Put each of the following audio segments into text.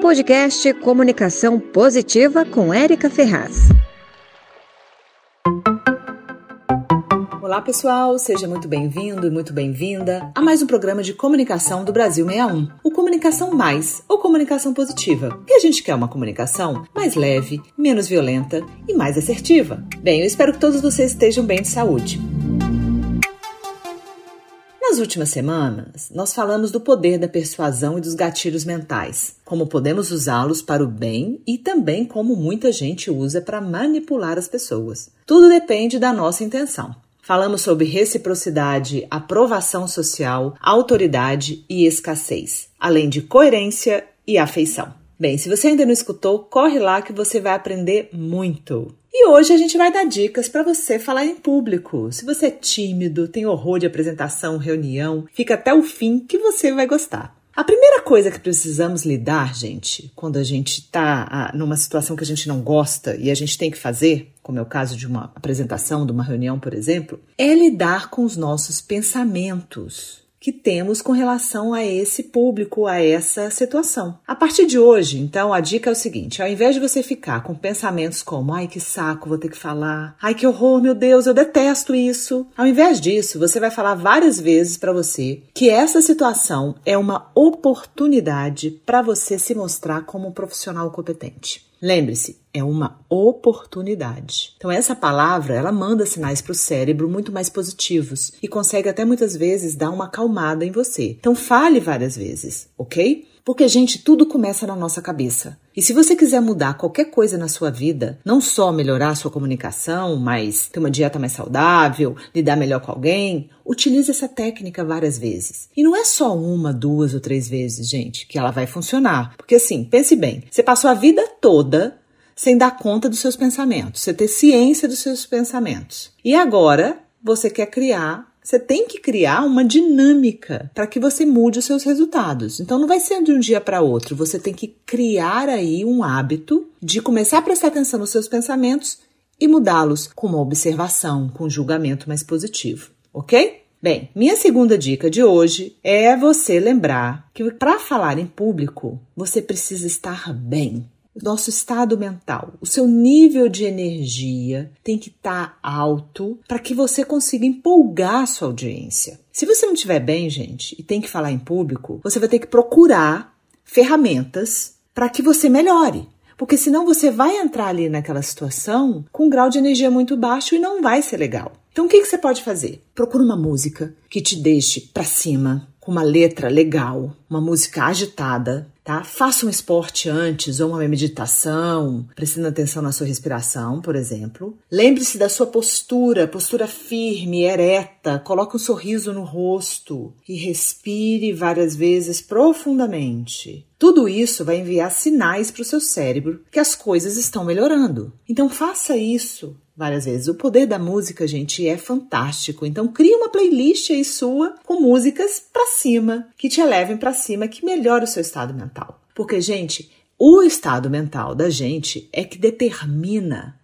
Podcast Comunicação Positiva com Érica Ferraz. Olá, pessoal, seja muito bem-vindo e muito bem-vinda a mais um programa de comunicação do Brasil 61, o Comunicação Mais ou Comunicação Positiva. E a gente quer uma comunicação mais leve, menos violenta e mais assertiva. Bem, eu espero que todos vocês estejam bem de saúde. Últimas semanas, nós falamos do poder da persuasão e dos gatilhos mentais, como podemos usá-los para o bem e também como muita gente usa para manipular as pessoas. Tudo depende da nossa intenção. Falamos sobre reciprocidade, aprovação social, autoridade e escassez, além de coerência e afeição. Bem, se você ainda não escutou, corre lá que você vai aprender muito. E hoje a gente vai dar dicas para você falar em público. Se você é tímido, tem horror de apresentação, reunião, fica até o fim que você vai gostar. A primeira coisa que precisamos lidar, gente, quando a gente está numa situação que a gente não gosta e a gente tem que fazer, como é o caso de uma apresentação, de uma reunião, por exemplo, é lidar com os nossos pensamentos que temos com relação a esse público, a essa situação. A partir de hoje, então, a dica é o seguinte: ao invés de você ficar com pensamentos como ai que saco, vou ter que falar, ai que horror, meu Deus, eu detesto isso, ao invés disso, você vai falar várias vezes para você que essa situação é uma oportunidade para você se mostrar como um profissional competente. Lembre-se, é uma oportunidade. Então essa palavra, ela manda sinais para o cérebro muito mais positivos e consegue até muitas vezes dar uma acalmada em você. Então fale várias vezes, ok? Porque, gente, tudo começa na nossa cabeça. E se você quiser mudar qualquer coisa na sua vida, não só melhorar a sua comunicação, mas ter uma dieta mais saudável, lidar melhor com alguém, utilize essa técnica várias vezes. E não é só uma, duas ou três vezes, gente, que ela vai funcionar. Porque assim, pense bem, você passou a vida toda sem dar conta dos seus pensamentos, você ter ciência dos seus pensamentos. E agora você quer criar você tem que criar uma dinâmica para que você mude os seus resultados. Então não vai ser de um dia para outro, você tem que criar aí um hábito de começar a prestar atenção nos seus pensamentos e mudá-los com uma observação, com um julgamento mais positivo, ok? Bem, minha segunda dica de hoje é você lembrar que para falar em público você precisa estar bem nosso estado mental, o seu nível de energia tem que estar tá alto para que você consiga empolgar a sua audiência. Se você não estiver bem, gente, e tem que falar em público, você vai ter que procurar ferramentas para que você melhore. Porque senão você vai entrar ali naquela situação com um grau de energia muito baixo e não vai ser legal. Então o que, que você pode fazer? Procura uma música que te deixe para cima, com uma letra legal, uma música agitada, tá? Faça um esporte antes ou uma meditação, prestando atenção na sua respiração, por exemplo. Lembre-se da sua postura, postura firme, ereta, coloque um sorriso no rosto e respire várias vezes profundamente. Tudo isso vai enviar sinais para o seu cérebro que as coisas estão melhorando. Então faça isso várias vezes. O poder da música, gente, é fantástico. Então crie uma playlist aí sua com músicas para cima, que te elevem para cima, que melhore o seu estado mental. Porque, gente, o estado mental da gente é que determina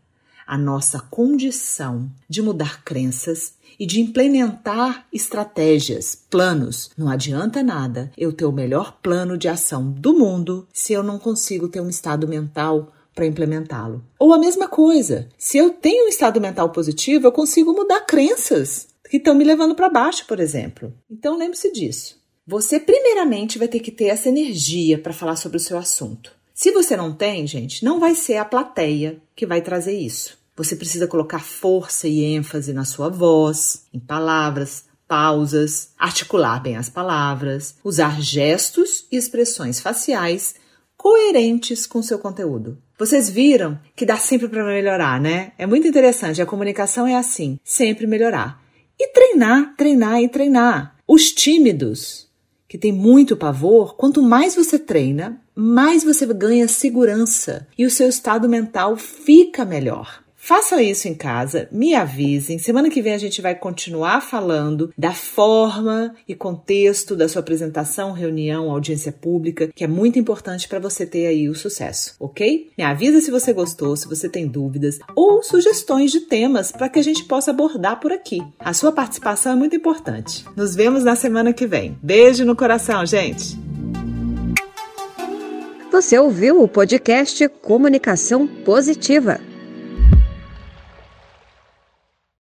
a nossa condição de mudar crenças e de implementar estratégias, planos. Não adianta nada eu ter o melhor plano de ação do mundo se eu não consigo ter um estado mental para implementá-lo. Ou a mesma coisa, se eu tenho um estado mental positivo, eu consigo mudar crenças que estão me levando para baixo, por exemplo. Então lembre-se disso. Você primeiramente vai ter que ter essa energia para falar sobre o seu assunto. Se você não tem, gente, não vai ser a plateia que vai trazer isso. Você precisa colocar força e ênfase na sua voz, em palavras, pausas, articular bem as palavras, usar gestos e expressões faciais coerentes com seu conteúdo. Vocês viram que dá sempre para melhorar, né? É muito interessante. A comunicação é assim, sempre melhorar. E treinar, treinar e treinar. Os tímidos, que têm muito pavor, quanto mais você treina, mais você ganha segurança e o seu estado mental fica melhor. Façam isso em casa, me avisem. Semana que vem a gente vai continuar falando da forma e contexto da sua apresentação, reunião, audiência pública, que é muito importante para você ter aí o sucesso, ok? Me avisa se você gostou, se você tem dúvidas ou sugestões de temas para que a gente possa abordar por aqui. A sua participação é muito importante. Nos vemos na semana que vem. Beijo no coração, gente! Você ouviu o podcast Comunicação Positiva.